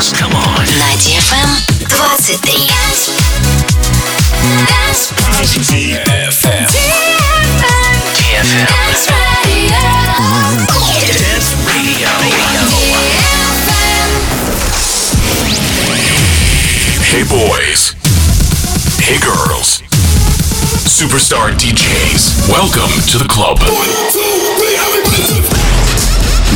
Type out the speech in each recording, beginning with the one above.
dance. Come on. На DFM 23. DFM. DFM. Dance Radio. Hey boys. Hey girls. Superstar DJs. Welcome to the club.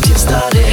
Get started